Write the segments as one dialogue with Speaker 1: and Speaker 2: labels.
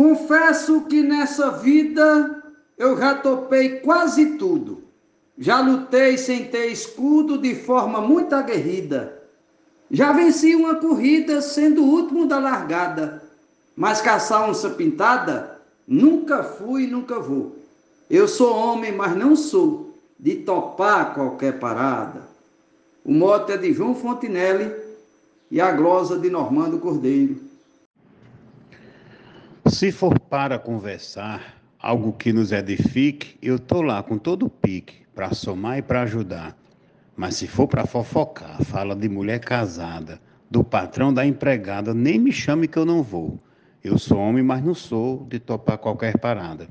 Speaker 1: Confesso que nessa vida eu já topei quase tudo. Já lutei sem ter escudo de forma muito aguerrida. Já venci uma corrida sendo o último da largada. Mas caçar onça pintada, nunca fui e nunca vou. Eu sou homem, mas não sou de topar qualquer parada. O mote é de João Fontinelli e a glosa de Normando Cordeiro.
Speaker 2: Se for para conversar, algo que nos edifique, eu tô lá com todo o pique para somar e para ajudar. Mas se for para fofocar, fala de mulher casada, do patrão da empregada, nem me chame que eu não vou. Eu sou homem, mas não sou de topar qualquer parada.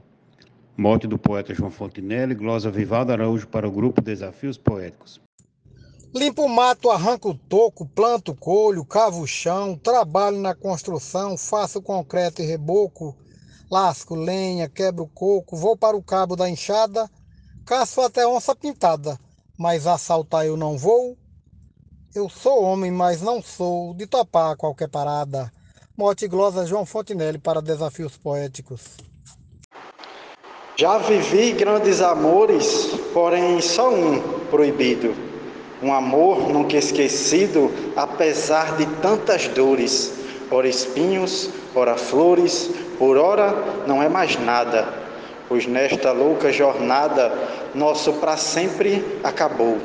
Speaker 2: Morte do poeta João Fontinelli, glosa Vivaldo Araújo para o grupo Desafios Poéticos.
Speaker 3: Limpo o mato, arranco o toco, planto o colho, cavo o chão, trabalho na construção, faço concreto e reboco, lasco lenha, quebro coco, vou para o cabo da enxada, caço até onça pintada, mas assaltar eu não vou. Eu sou homem, mas não sou de topar qualquer parada. Morte glosa João Fontinelli para Desafios Poéticos.
Speaker 4: Já vivi grandes amores, porém só um proibido um amor nunca esquecido, apesar de tantas dores, ora espinhos, ora flores, por ora não é mais nada, pois nesta louca jornada nosso para sempre acabou.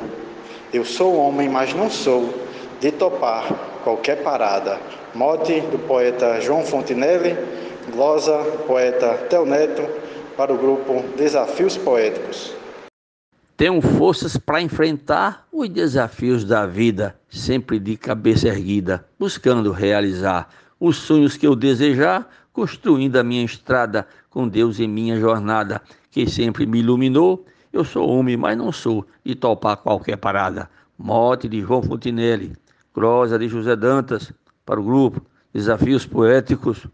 Speaker 4: Eu sou homem, mas não sou de topar qualquer parada. Mote do poeta João Fontinelli, glosa poeta Tel Neto, para o grupo Desafios Poéticos.
Speaker 5: Tenho forças para enfrentar os desafios da vida, sempre de cabeça erguida, buscando realizar os sonhos que eu desejar, construindo a minha estrada com Deus em minha jornada, que sempre me iluminou. Eu sou homem, mas não sou de topar qualquer parada. Morte de João Fontinelli, Crosa de José Dantas, para o grupo Desafios Poéticos.